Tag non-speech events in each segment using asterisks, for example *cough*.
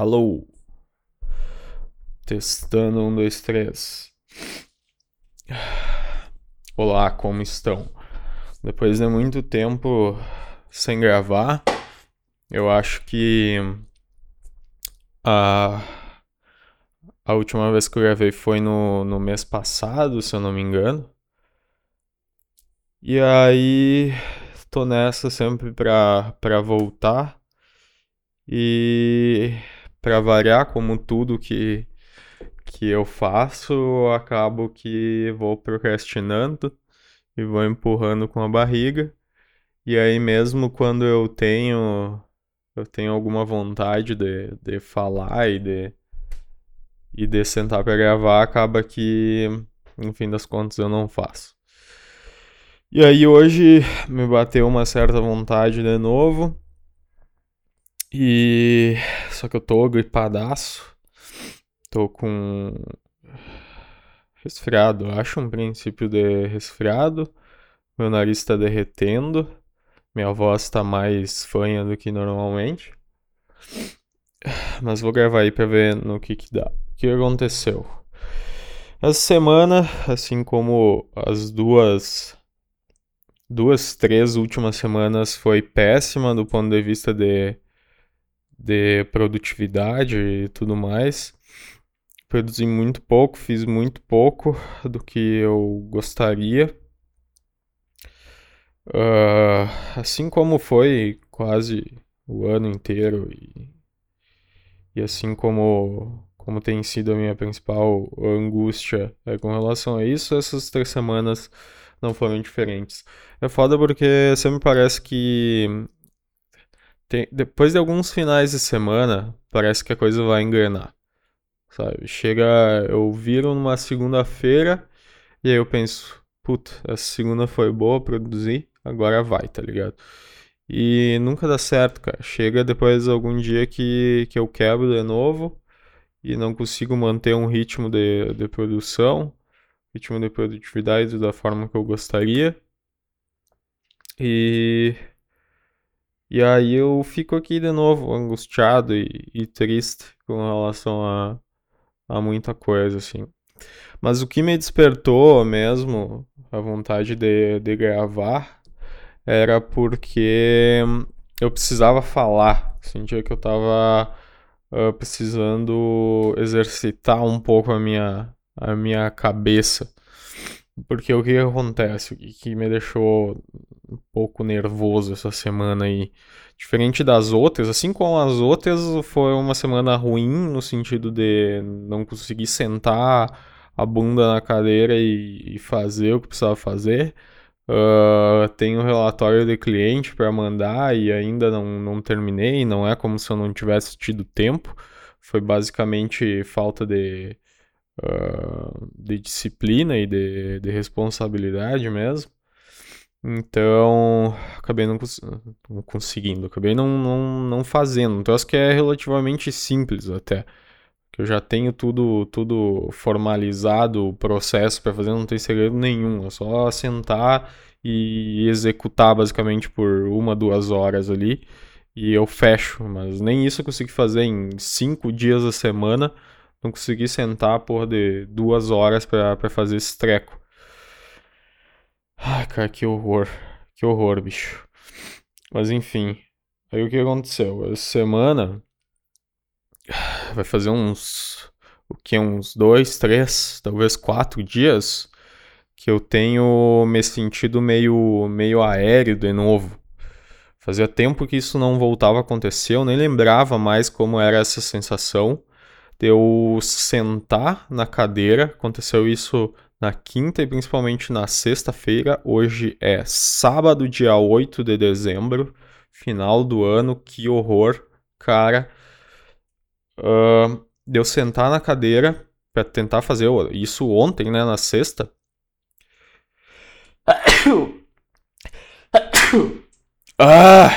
Alô? Testando um, dois, três. Olá, como estão? Depois de muito tempo sem gravar, eu acho que a, a última vez que eu gravei foi no, no mês passado, se eu não me engano. E aí, tô nessa sempre pra, pra voltar. E para variar, como tudo que, que eu faço, eu acabo que vou procrastinando e vou empurrando com a barriga. E aí mesmo quando eu tenho eu tenho alguma vontade de, de falar e de e de sentar para gravar, acaba que no fim das contas eu não faço. E aí hoje me bateu uma certa vontade de novo. E só que eu tô gripadaço. Tô com resfriado, acho um princípio de resfriado. Meu nariz tá derretendo. Minha voz tá mais fanha do que normalmente. Mas vou gravar aí pra ver no que que dá. O que aconteceu? Essa semana, assim como as duas duas, três últimas semanas foi péssima do ponto de vista de de produtividade e tudo mais. Produzi muito pouco, fiz muito pouco do que eu gostaria. Uh, assim como foi quase o ano inteiro e, e assim como, como tem sido a minha principal angústia é, com relação a isso, essas três semanas não foram diferentes. É foda porque sempre parece que tem, depois de alguns finais de semana, parece que a coisa vai engrenar. Sabe? Chega, eu viro numa segunda-feira e aí eu penso, puta, essa segunda foi boa, produzir, agora vai, tá ligado? E nunca dá certo, cara. Chega depois algum dia que, que eu quebro de novo e não consigo manter um ritmo de, de produção, ritmo de produtividade da forma que eu gostaria. E e aí eu fico aqui de novo angustiado e, e triste com relação a, a muita coisa, assim. Mas o que me despertou mesmo a vontade de, de gravar era porque eu precisava falar. Sentia que eu tava uh, precisando exercitar um pouco a minha, a minha cabeça. Porque o que acontece? O que me deixou um pouco nervoso essa semana aí. Diferente das outras, assim como as outras, foi uma semana ruim no sentido de não conseguir sentar a bunda na cadeira e, e fazer o que precisava fazer. Uh, tenho um relatório de cliente para mandar e ainda não, não terminei. Não é como se eu não tivesse tido tempo. Foi basicamente falta de, uh, de disciplina e de, de responsabilidade mesmo. Então, acabei não, cons não conseguindo, acabei não, não, não fazendo. Então, acho que é relativamente simples até. Que eu já tenho tudo, tudo formalizado, o processo para fazer, não tem segredo nenhum. É só sentar e executar basicamente por uma, duas horas ali e eu fecho. Mas nem isso eu consegui fazer em cinco dias da semana. Não consegui sentar por de duas horas para fazer esse treco. Ai, cara, que horror. Que horror, bicho. Mas enfim. Aí o que aconteceu? Essa semana *sighs* vai fazer uns. O que? Uns dois, três, talvez quatro dias que eu tenho me sentido meio, meio aéreo de novo. Fazia tempo que isso não voltava a acontecer, eu nem lembrava mais como era essa sensação eu sentar na cadeira. Aconteceu isso na quinta e principalmente na sexta-feira. Hoje é sábado, dia 8 de dezembro, final do ano. Que horror, cara. Uh, eu sentar na cadeira para tentar fazer isso ontem, né, na sexta. *coughs* Ah!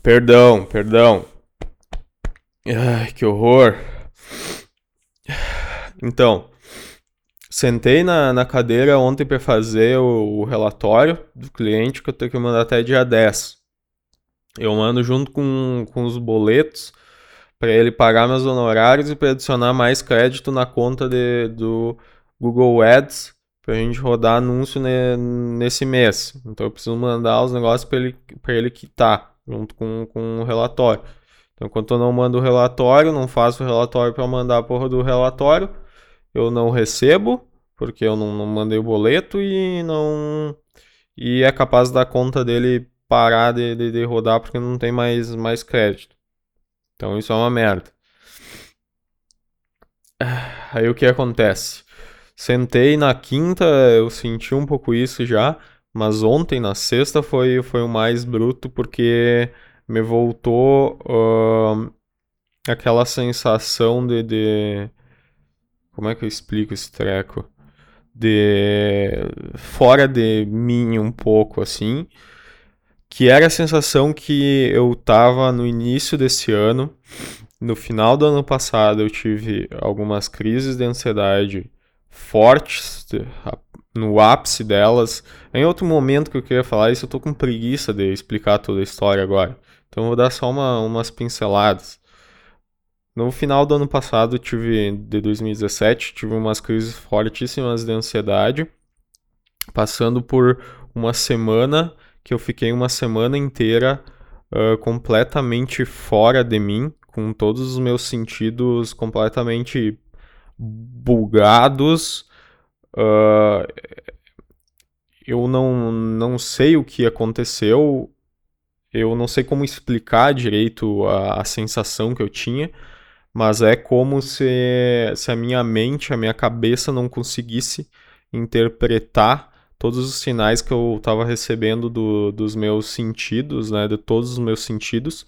Perdão, perdão. Ai, que horror. Então, Sentei na, na cadeira ontem para fazer o, o, relatório do cliente que eu tenho que mandar até dia 10. Eu mando junto com, com os boletos, para ele pagar meus honorários e para adicionar mais crédito na conta de, do Google Ads para a gente rodar anúncio ne, nesse mês. Então eu preciso mandar os negócios para ele, ele quitar, junto com, com o relatório. Então, enquanto eu não mando o relatório, não faço o relatório para mandar a porra do relatório, eu não recebo, porque eu não, não mandei o boleto e não. E é capaz da conta dele parar de, de, de rodar porque não tem mais, mais crédito. Então isso é uma merda. Aí o que acontece? Sentei na quinta, eu senti um pouco isso já, mas ontem, na sexta, foi, foi o mais bruto porque me voltou uh, aquela sensação de, de. Como é que eu explico esse treco? De. fora de mim um pouco assim que era a sensação que eu tava no início desse ano. No final do ano passado eu tive algumas crises de ansiedade fortes, no ápice delas. Em outro momento que eu queria falar isso, eu tô com preguiça de explicar toda a história agora. Então vou dar só uma, umas pinceladas. No final do ano passado, tive de 2017, tive umas crises fortíssimas de ansiedade, passando por uma semana que eu fiquei uma semana inteira uh, completamente fora de mim, com todos os meus sentidos completamente bugados. Uh, eu não, não sei o que aconteceu, eu não sei como explicar direito a, a sensação que eu tinha, mas é como se, se a minha mente, a minha cabeça não conseguisse interpretar todos os sinais que eu estava recebendo do, dos meus sentidos, né, de todos os meus sentidos,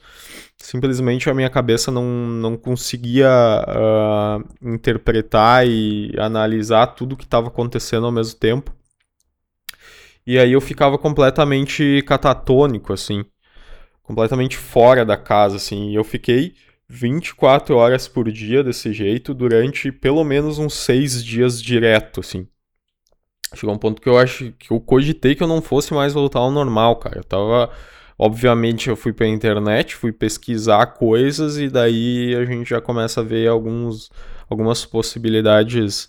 simplesmente a minha cabeça não, não conseguia uh, interpretar e analisar tudo que estava acontecendo ao mesmo tempo. E aí eu ficava completamente catatônico, assim, completamente fora da casa, assim, e eu fiquei 24 horas por dia desse jeito durante pelo menos uns seis dias direto, assim. Chegou um ponto que eu acho que eu cogitei que eu não fosse mais voltar ao normal, cara. Eu tava. Obviamente eu fui pra internet, fui pesquisar coisas e daí a gente já começa a ver alguns, algumas possibilidades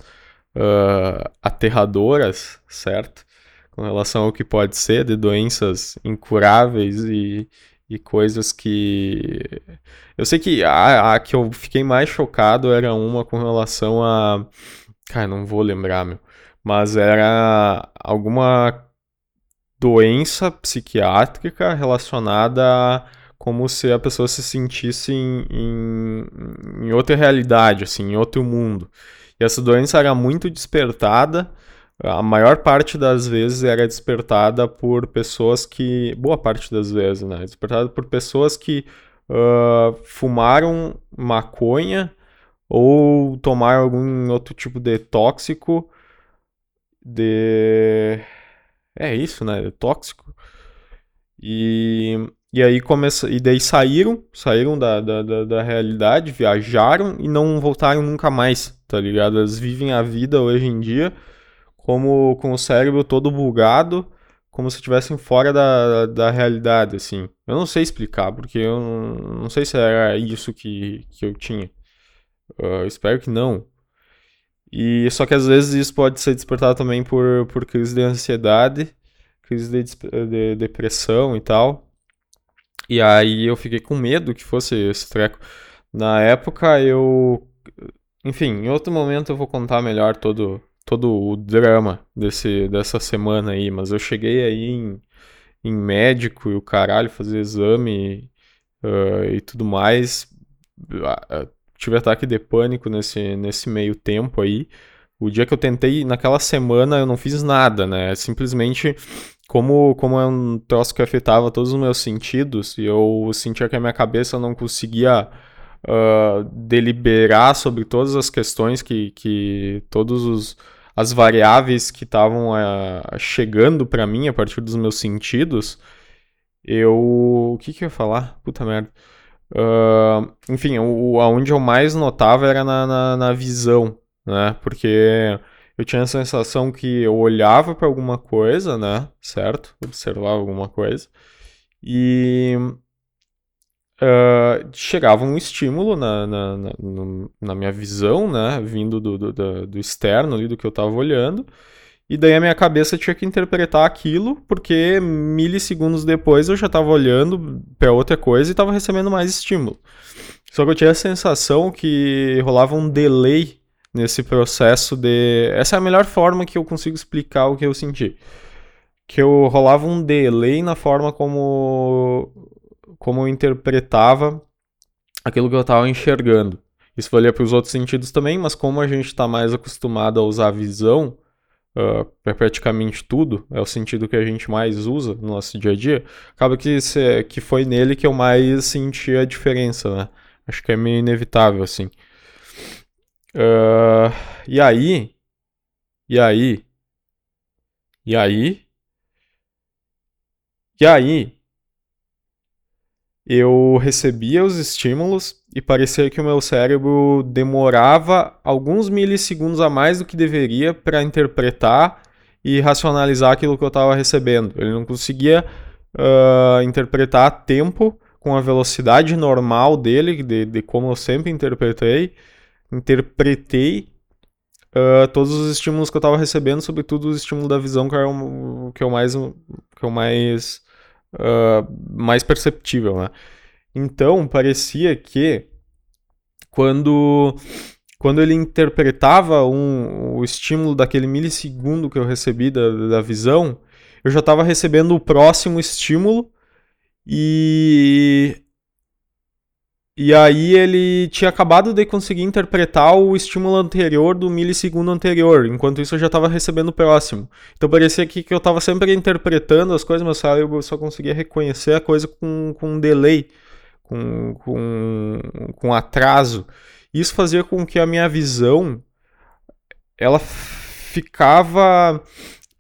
uh, aterradoras, certo? Com relação ao que pode ser de doenças incuráveis e, e coisas que. Eu sei que a, a que eu fiquei mais chocado era uma com relação a. Cara, não vou lembrar, meu mas era alguma doença psiquiátrica relacionada a como se a pessoa se sentisse em, em, em, outra realidade, assim, em outro mundo. E essa doença era muito despertada, a maior parte das vezes era despertada por pessoas que. Boa parte das vezes, né? Despertada por pessoas que uh, fumaram maconha ou tomaram algum outro tipo de tóxico de. É isso, né? Tóxico. E, e aí começa. E daí saíram, saíram da, da, da, da, realidade, viajaram e não voltaram nunca mais, tá ligado? Elas vivem a vida hoje em dia como com o cérebro todo bugado, como se estivessem fora da, da realidade, assim. Eu não sei explicar, porque eu não, não sei se era isso que, que eu tinha. Uh, espero que não. E só que às vezes isso pode ser despertado também por, por crise de ansiedade, crise de, de depressão e tal. E aí eu fiquei com medo que fosse esse treco. Na época eu. Enfim, em outro momento eu vou contar melhor todo, todo o drama desse, dessa semana aí, mas eu cheguei aí em, em médico e o caralho, fazer exame uh, e tudo mais tive ataque de pânico nesse, nesse meio tempo aí. O dia que eu tentei, naquela semana, eu não fiz nada, né? Simplesmente, como, como é um troço que afetava todos os meus sentidos, e eu sentia que a minha cabeça não conseguia uh, deliberar sobre todas as questões que, que todos os as variáveis que estavam uh, chegando para mim a partir dos meus sentidos, eu. O que, que eu ia falar? Puta merda. Uh, enfim, o, aonde eu mais notava era na, na, na, visão, né? Porque eu tinha a sensação que eu olhava para alguma coisa, né? Certo? Observava alguma coisa. E uh, chegava um estímulo na, na, na, na, minha visão, né? Vindo do, do, do, externo ali, do que eu estava olhando. E daí a minha cabeça tinha que interpretar aquilo, porque milissegundos depois eu já estava olhando para outra coisa e estava recebendo mais estímulo. Só que eu tinha a sensação que rolava um delay nesse processo de. Essa é a melhor forma que eu consigo explicar o que eu senti. Que eu rolava um delay na forma como, como eu interpretava aquilo que eu estava enxergando. Isso valia para os outros sentidos também, mas como a gente está mais acostumado a usar a visão para praticamente tudo, é o sentido que a gente mais usa no nosso dia a dia, acaba que, se, que foi nele que eu mais senti a diferença, né? Acho que é meio inevitável, assim. Uh, e aí. E aí. E aí. E aí. Eu recebia os estímulos e parecia que o meu cérebro demorava alguns milissegundos a mais do que deveria para interpretar e racionalizar aquilo que eu estava recebendo. Ele não conseguia uh, interpretar a tempo com a velocidade normal dele, de, de como eu sempre interpretei, interpretei uh, todos os estímulos que eu estava recebendo, sobretudo os estímulos da visão, que é o que o mais, que o mais, uh, mais perceptível, né? Então, parecia que quando, quando ele interpretava um, o estímulo daquele milissegundo que eu recebi da, da visão, eu já estava recebendo o próximo estímulo e e aí ele tinha acabado de conseguir interpretar o estímulo anterior do milissegundo anterior, enquanto isso eu já estava recebendo o próximo. Então parecia que, que eu estava sempre interpretando as coisas, mas eu só conseguia reconhecer a coisa com, com um delay, com, com, com atraso. Isso fazia com que a minha visão ela ficava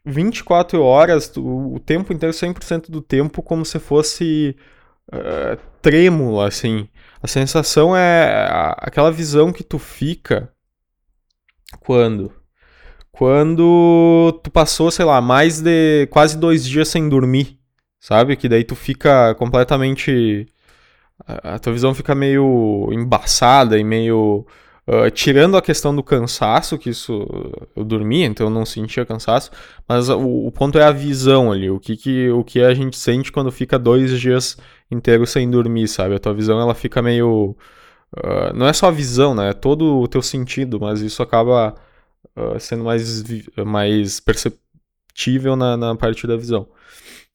24 horas, o, o tempo inteiro, 100% do tempo, como se fosse uh, trêmulo, assim. A sensação é aquela visão que tu fica quando? Quando tu passou, sei lá, mais de quase dois dias sem dormir, sabe? Que daí tu fica completamente. A tua visão fica meio embaçada e meio. Uh, tirando a questão do cansaço, que isso eu dormia, então eu não sentia cansaço, mas o, o ponto é a visão ali, o que, que, o que a gente sente quando fica dois dias inteiro sem dormir, sabe? A tua visão ela fica meio. Uh, não é só a visão, né? É todo o teu sentido, mas isso acaba uh, sendo mais, mais perceptível na, na parte da visão.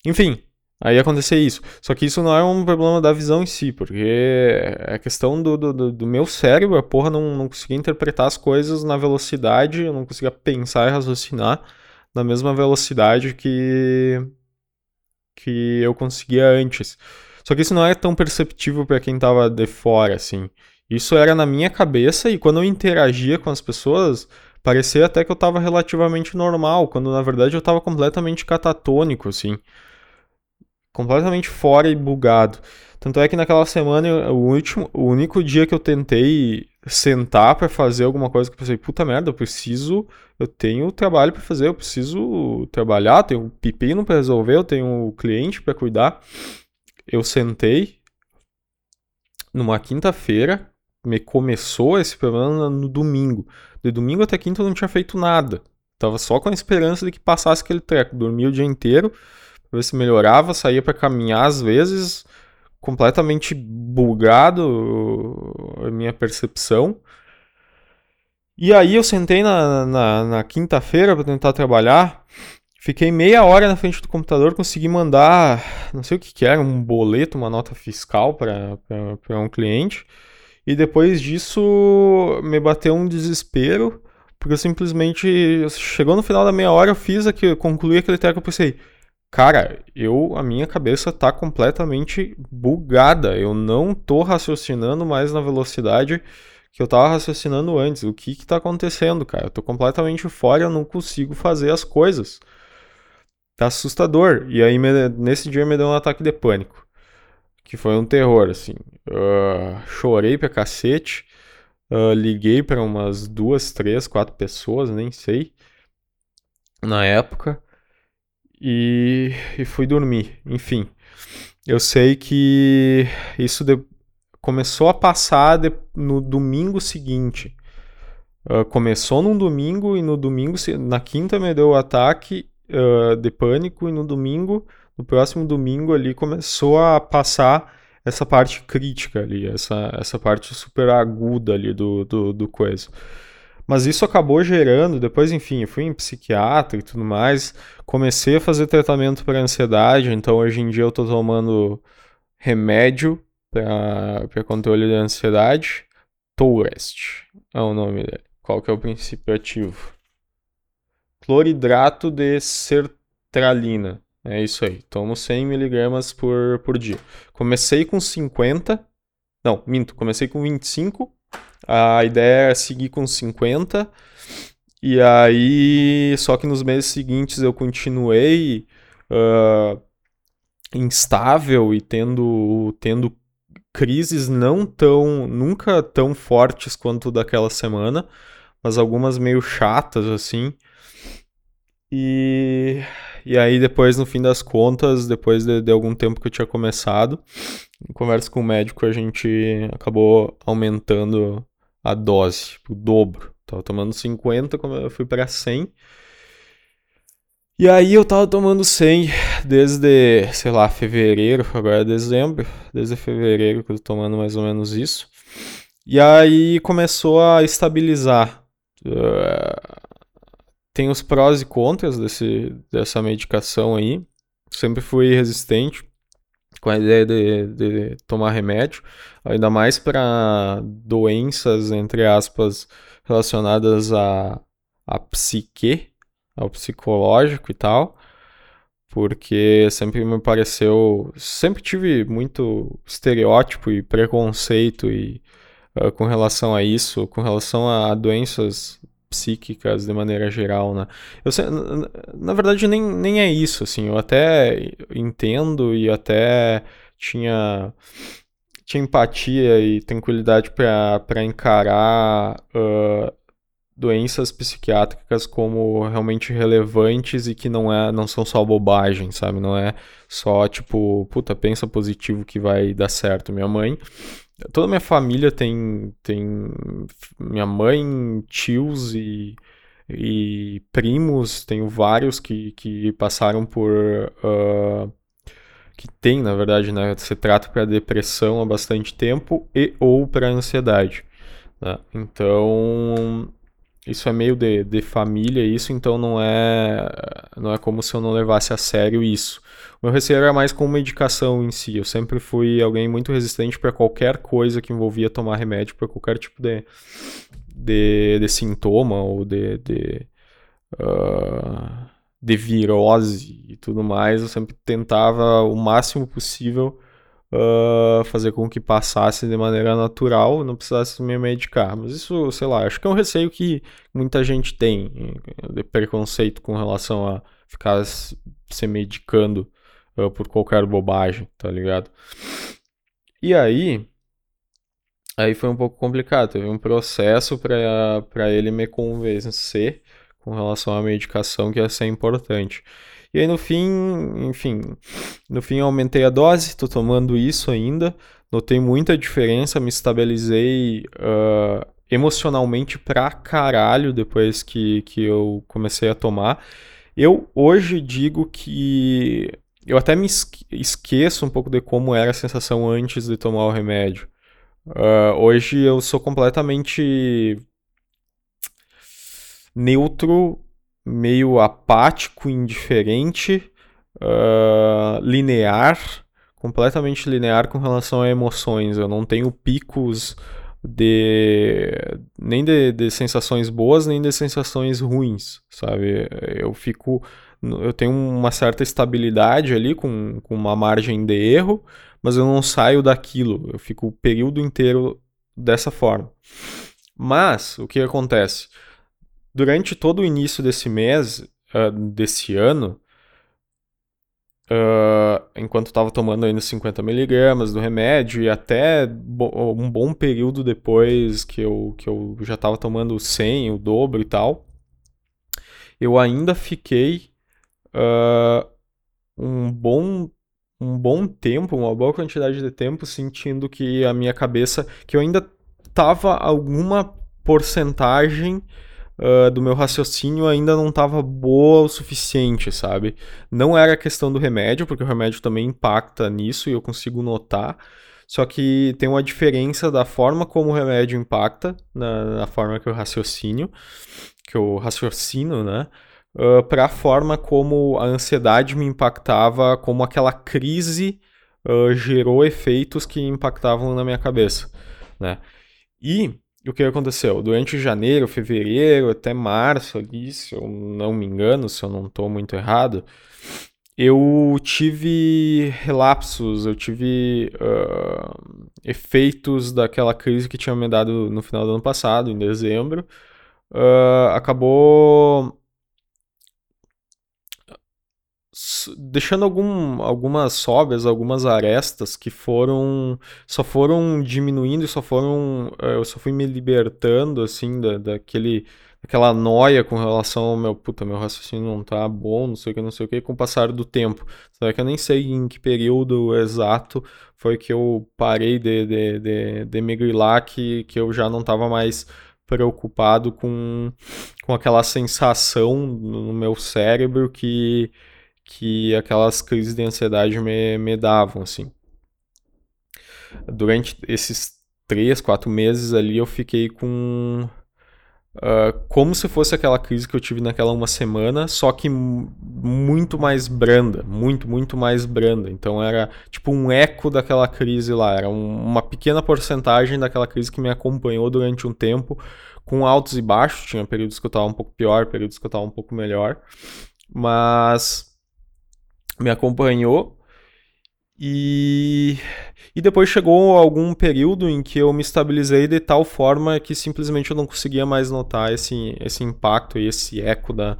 Enfim, aí acontecer isso. Só que isso não é um problema da visão em si, porque é questão do, do, do meu cérebro, a porra não, não conseguia interpretar as coisas na velocidade, eu não conseguia pensar e raciocinar na mesma velocidade que, que eu conseguia antes. Só que isso não é tão perceptível para quem tava de fora, assim. Isso era na minha cabeça e quando eu interagia com as pessoas, parecia até que eu tava relativamente normal, quando na verdade eu tava completamente catatônico, assim. Completamente fora e bugado. Tanto é que naquela semana, o, último, o único dia que eu tentei sentar para fazer alguma coisa que eu pensei, puta merda, eu preciso, eu tenho trabalho para fazer, eu preciso trabalhar, tenho pepino para resolver, eu tenho cliente para cuidar eu sentei numa quinta-feira, me começou esse problema no domingo. De domingo até quinta eu não tinha feito nada. Tava só com a esperança de que passasse aquele treco. Dormia o dia inteiro, pra ver se melhorava, saía para caminhar às vezes, completamente bugado a minha percepção. E aí eu sentei na, na, na quinta-feira para tentar trabalhar Fiquei meia hora na frente do computador, consegui mandar, não sei o que, que era, um boleto, uma nota fiscal para um cliente. E depois disso me bateu um desespero, porque eu simplesmente. Chegou no final da meia hora, eu fiz aqui, concluí aquele treco e pensei, cara, eu a minha cabeça tá completamente bugada. Eu não tô raciocinando mais na velocidade que eu tava raciocinando antes. O que que tá acontecendo, cara? Eu tô completamente fora, eu não consigo fazer as coisas tá assustador. E aí, me, nesse dia, me deu um ataque de pânico. Que foi um terror, assim. Uh, chorei pra cacete. Uh, liguei para umas duas, três, quatro pessoas, nem sei. Na época. E, e fui dormir. Enfim. Eu sei que isso de, começou a passar de, no domingo seguinte. Uh, começou num domingo e no domingo, na quinta me deu o ataque uh, de pânico e no domingo, no próximo domingo ali começou a passar essa parte crítica ali, essa, essa parte super aguda ali do, do, do coisa. Mas isso acabou gerando, depois, enfim, eu fui em psiquiatra e tudo mais, comecei a fazer tratamento para ansiedade, então hoje em dia eu tô tomando remédio para controle da ansiedade. Tourest é o nome dele. Qual que é o princípio ativo? Cloridrato de sertralina. É isso aí. Tomo 100 miligramas por, por dia. Comecei com 50. Não, minto. Comecei com 25. A ideia é seguir com 50. E aí, só que nos meses seguintes eu continuei uh, instável e tendo, tendo crises não tão, nunca tão fortes quanto daquela semana, mas algumas meio chatas assim. E, e aí depois, no fim das contas, depois de, de algum tempo que eu tinha começado, em conversa com o médico, a gente acabou aumentando a dose, o dobro. Tava tomando 50, eu fui para 100. E aí eu tava tomando 100 desde, sei lá, fevereiro, agora é dezembro, desde fevereiro que eu tô tomando mais ou menos isso. E aí começou a estabilizar. Uh, tem os prós e contras desse, dessa medicação aí. Sempre fui resistente com a ideia de, de tomar remédio, ainda mais para doenças, entre aspas, relacionadas à, à psique, ao psicológico e tal, porque sempre me pareceu, sempre tive muito estereótipo e preconceito e uh, com relação a isso, com relação a doenças psíquicas de maneira geral, né? Eu, na verdade nem, nem é isso, assim, eu até entendo e até tinha tinha empatia e tranquilidade para encarar uh, doenças psiquiátricas como realmente relevantes e que não, é, não são só bobagem, sabe? Não é só tipo, puta, pensa positivo que vai dar certo. Minha mãe, toda minha família tem, tem minha mãe, tios e, e primos, tenho vários que, que passaram por. Uh, que tem, na verdade, né? Se trata para depressão há bastante tempo e ou para ansiedade. Né? Então, isso é meio de, de família, isso, então não é, não é como se eu não levasse a sério isso. Meu receio era mais com medicação em si. Eu sempre fui alguém muito resistente para qualquer coisa que envolvia tomar remédio para qualquer tipo de, de, de, sintoma ou de, de, uh, de virose e tudo mais. Eu sempre tentava o máximo possível uh, fazer com que passasse de maneira natural, não precisasse me medicar. Mas isso, sei lá, acho que é um receio que muita gente tem, de preconceito com relação a ficar se medicando uh, por qualquer bobagem, tá ligado? E aí, aí foi um pouco complicado. Teve um processo para ele me convencer com relação à medicação que ia ser importante. E aí no fim, enfim, no fim aumentei a dose, tô tomando isso ainda, notei muita diferença, me estabilizei uh, emocionalmente pra caralho depois que, que eu comecei a tomar. Eu hoje digo que eu até me esqueço um pouco de como era a sensação antes de tomar o remédio. Uh, hoje eu sou completamente neutro meio apático, indiferente, uh, linear, completamente linear com relação a emoções. Eu não tenho picos de nem de, de sensações boas nem de sensações ruins, sabe? Eu fico eu tenho uma certa estabilidade ali com, com uma margem de erro, mas eu não saio daquilo. Eu fico o período inteiro dessa forma. Mas o que acontece? durante todo o início desse mês, uh, desse ano, uh, enquanto estava tomando ainda 50mg do remédio, e até bo um bom período depois que eu, que eu já estava tomando 100, o dobro e tal, eu ainda fiquei uh, um bom um bom tempo, uma boa quantidade de tempo, sentindo que a minha cabeça, que eu ainda tava alguma porcentagem uh, do meu raciocínio ainda não estava boa o suficiente, sabe? Não era questão do remédio, porque o remédio também impacta nisso e eu consigo notar. Só que tem uma diferença da forma como o remédio impacta, na, na forma que eu raciocínio, que eu raciocino, né? Uh, para a forma como a ansiedade me impactava, como aquela crise uh, gerou efeitos que impactavam na minha cabeça, né? E o que aconteceu? Durante janeiro, fevereiro, até março ali, se eu não me engano, se eu não estou muito errado, eu tive relapsos, eu tive uh, efeitos daquela crise que tinha me dado no final do ano passado, em dezembro. Uh, acabou deixando algum, algumas sobras, algumas arestas que foram só foram diminuindo e só foram eh, eu só fui me libertando assim da, daquele aquela noia com relação ao meu puta meu raciocínio não tá bom não sei o que não sei o que com o passar do tempo. Será que eu nem sei em que período exato foi que eu parei de, de, de, de me grilar que, que eu já não estava mais preocupado com, com aquela sensação no meu cérebro que que aquelas crises de ansiedade me, me davam, assim. Durante esses três, quatro meses ali, eu fiquei com... Uh, como se fosse aquela crise que eu tive naquela uma semana, só que muito mais branda, muito, muito mais branda. Então era tipo um eco daquela crise lá, era um, uma pequena porcentagem daquela crise que me acompanhou durante um tempo, com altos e baixos. Tinha períodos que eu estava um pouco pior, períodos que eu estava um pouco melhor, mas me acompanhou. E, e depois chegou algum período em que eu me estabilizei de tal forma que simplesmente eu não conseguia mais notar esse, esse impacto e esse eco da,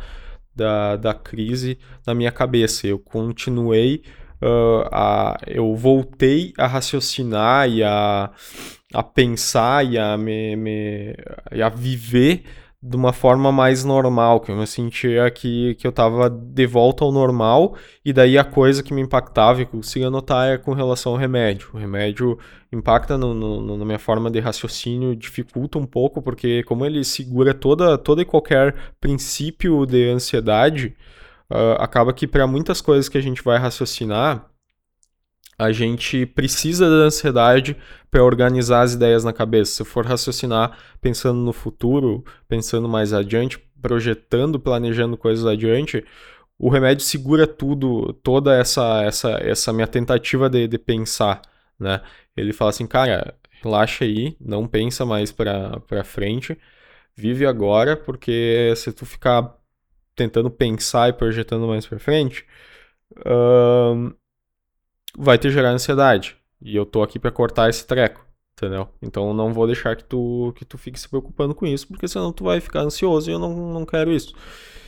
da, da crise na minha cabeça. Eu continuei, uh, a, eu voltei a raciocinar e a, a pensar e a, me, me, e a viver de uma forma mais normal, que eu me sentia que, que eu estava de volta ao normal, e daí a coisa que me impactava e conseguia notar é com relação ao remédio. O remédio impacta no, no, na minha forma de raciocínio, dificulta um pouco, porque como ele segura toda, toda e qualquer princípio de ansiedade, uh, acaba que para muitas coisas que a gente vai raciocinar, a gente precisa da ansiedade para organizar as ideias na cabeça. Se for raciocinar pensando no futuro, pensando mais adiante, projetando, planejando coisas adiante, o remédio segura tudo, toda essa essa essa minha tentativa de, de pensar, né? Ele fala assim, cara, relaxa aí, não pensa mais para para frente, vive agora, porque se tu ficar tentando pensar e projetando mais para frente, vai te gerar ansiedade. E eu tô aqui para cortar esse treco, entendeu? Então não vou deixar que tu, que tu fique se preocupando com isso, porque senão tu vai ficar ansioso e eu não, não quero isso.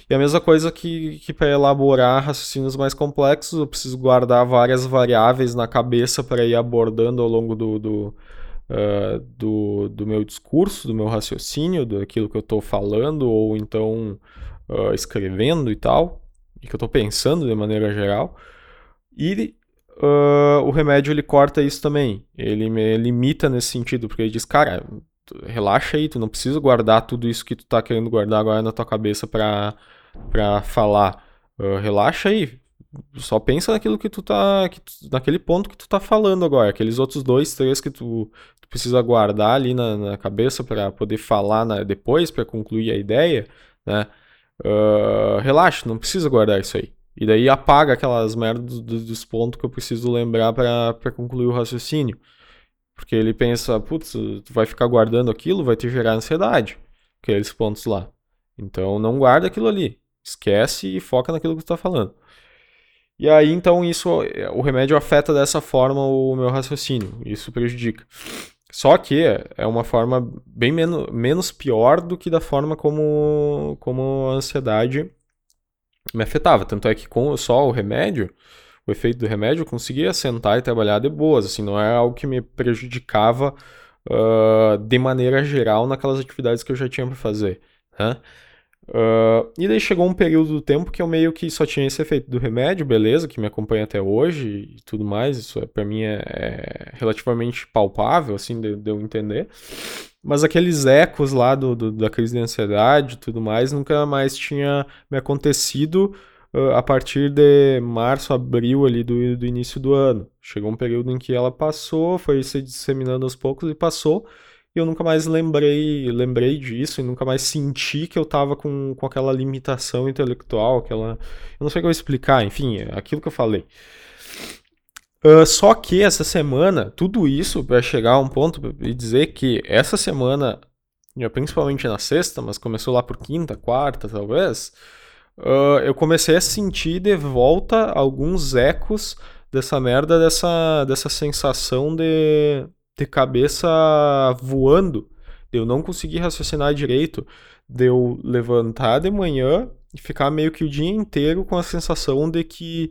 E a mesma coisa que, que para elaborar raciocínios mais complexos, eu preciso guardar várias variáveis na cabeça para ir abordando ao longo do, do, uh, do, do, meu discurso, do meu raciocínio, daquilo que eu estou falando, ou então uh, escrevendo e tal, e que eu estou pensando de maneira geral. E uh, o remédio ele corta isso também. Ele limita nesse sentido, porque ele diz, cara, relaxa aí, tu não precisa guardar tudo isso que tu tá querendo guardar agora na tua cabeça pra, pra falar. Uh, relaxa aí. Só pensa naquilo que tu tá. Que tu, naquele ponto que tu tá falando agora. Aqueles outros dois, três que tu, tu precisa guardar ali na, na cabeça para poder falar na, depois, para concluir a ideia, né? Uh, relaxa, não precisa guardar isso aí. E daí apaga aquelas merdas dos pontos que eu preciso lembrar para concluir o raciocínio. Porque ele pensa, putz, tu vai ficar guardando aquilo, vai te gerar ansiedade. Aqueles pontos lá. Então não guarda aquilo ali. Esquece e foca naquilo que tu tá falando. E aí, então, isso, o remédio afeta dessa forma o meu raciocínio. Isso prejudica. Só que é uma forma bem menos, menos pior do que da forma como, como a ansiedade me afetava. Tanto é que com só o remédio, o efeito do remédio, eu conseguia sentar e trabalhar de boas. Assim, não é algo que me prejudicava uh, de maneira geral naquelas atividades que eu já tinha para fazer. Né? Uh, e daí chegou um período do tempo que eu meio que só tinha esse efeito do remédio, beleza, que me acompanha até hoje e tudo mais. Isso é, para mim é, é, relativamente palpável, assim, de, de, eu entender. Mas aqueles ecos lá do, do, da crise de ansiedade e tudo mais nunca mais tinha me acontecido uh, a partir de março, abril ali do, do início do ano. Chegou um período em que ela passou, foi se disseminando aos poucos e passou. E eu nunca mais lembrei, lembrei disso e nunca mais senti que eu tava com, com aquela limitação intelectual, aquela. Eu não sei como explicar, enfim, é aquilo que eu falei. Uh, só que essa semana, tudo isso para chegar a um ponto e dizer que essa semana, principalmente na sexta, mas começou lá por quinta, quarta, talvez, uh, eu comecei a sentir de volta alguns ecos dessa merda, dessa, dessa sensação de ter cabeça voando, de eu não conseguir raciocinar direito, de eu levantar de manhã e ficar meio que o dia inteiro com a sensação de que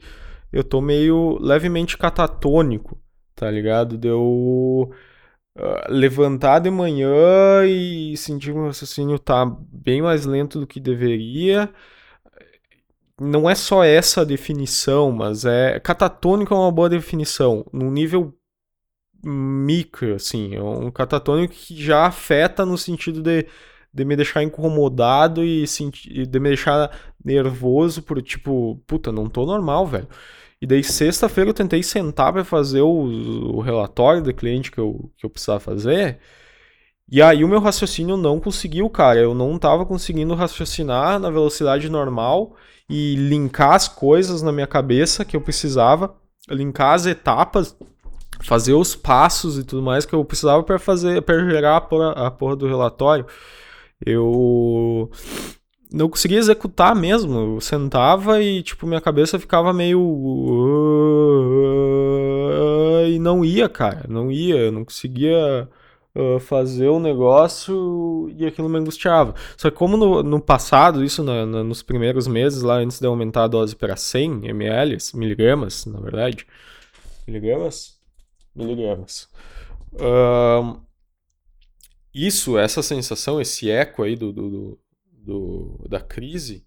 eu tô meio levemente catatônico, tá ligado? De eu uh, levantar de manhã e sentir meu raciocínio tá bem mais lento do que deveria. Não é só essa definição, mas é. Catatônico é uma boa definição. Num nível micro, assim, é um catatônico que já afeta no sentido de, de me deixar incomodado e de me deixar nervoso por tipo, puta, não tô normal, velho. E daí sexta-feira eu tentei sentar para fazer o, o, relatório do cliente que eu, que eu precisava fazer. E aí o meu raciocínio não conseguiu, cara. Eu não tava conseguindo raciocinar na velocidade normal e linkar as coisas na minha cabeça que eu precisava, linkar as etapas fazer os passos e tudo mais que eu precisava para fazer, para gerar a porra, a porra do relatório. Eu não conseguia executar mesmo. Eu sentava e, tipo, minha cabeça ficava meio. E não ia, cara. Não ia. Eu não conseguia uh, fazer o negócio e aquilo me angustiava. Só que, como no, no passado, isso na, na, nos primeiros meses, lá antes de aumentar a dose para 100 ml, miligramas, na verdade. Miligramas? miligramas. Um, isso, essa sensação, esse eco aí do, do, do, da crise,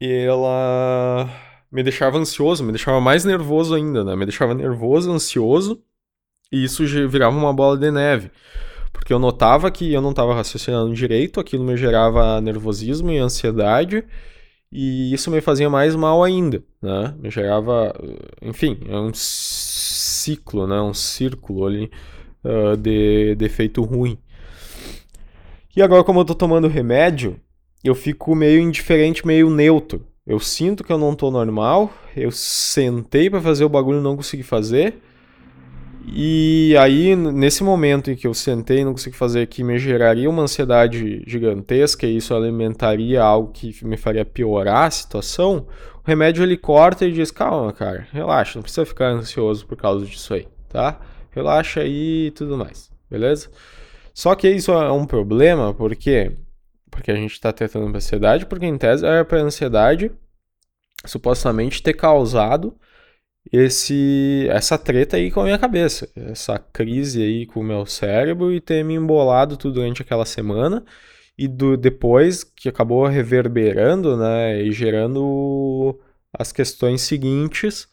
ela me deixava ansioso, me deixava mais nervoso ainda, né? Me deixava nervoso, ansioso, e isso virava uma bola de neve. Porque eu notava que eu não estava raciocinando direito, aquilo me gerava nervosismo e ansiedade, e isso me fazia mais mal ainda, né? Me gerava, enfim, é um ciclo, né? Um círculo ali uh, de, de efeito ruim. E agora, como eu tô tomando remédio, eu fico meio indiferente, meio neutro. Eu sinto que eu não tô normal, eu sentei para fazer o bagulho e não consegui fazer. E aí, nesse momento em que eu sentei e não consegui fazer, que me geraria uma ansiedade gigantesca e isso alimentaria algo que me faria piorar a situação, o remédio ele corta e diz: calma, cara, relaxa, não precisa ficar ansioso por causa disso aí, tá? Relaxa aí e tudo mais, beleza? Só que isso é um problema, por quê? Porque a gente está tratando a ansiedade, porque em tese era para a ansiedade supostamente ter causado esse essa treta aí com a minha cabeça, essa crise aí com o meu cérebro e ter me embolado tudo durante aquela semana e do depois que acabou reverberando, né, e gerando as questões seguintes,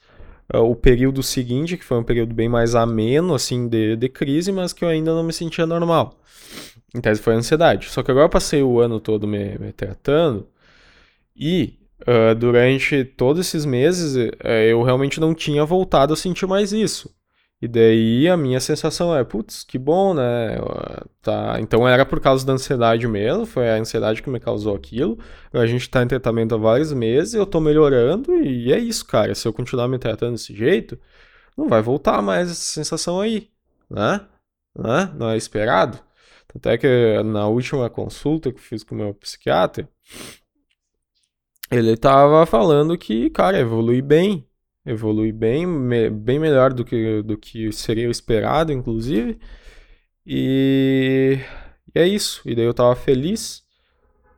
o período seguinte, que foi um período bem mais ameno, assim, de, de crise, mas que eu ainda não me sentia normal. Em tese foi a ansiedade. Só que agora eu passei o ano todo me, me tratando e uh, durante todos esses meses uh, eu realmente não tinha voltado a sentir mais isso. E daí a minha sensação é, putz, que bom, né? Tá, então era por causa da ansiedade mesmo, foi a ansiedade que me causou aquilo. A gente tá em tratamento há vários meses, eu tô melhorando e é isso, cara. Se eu continuar me tratando desse jeito, não vai voltar mais essa sensação aí, né? né? Não é esperado. Até que na última consulta que fiz com o meu psiquiatra, ele tava falando que, cara, evolui bem, evolui bem, me, bem melhor do que, do que seria esperado, inclusive. E, e é isso. E daí eu tava feliz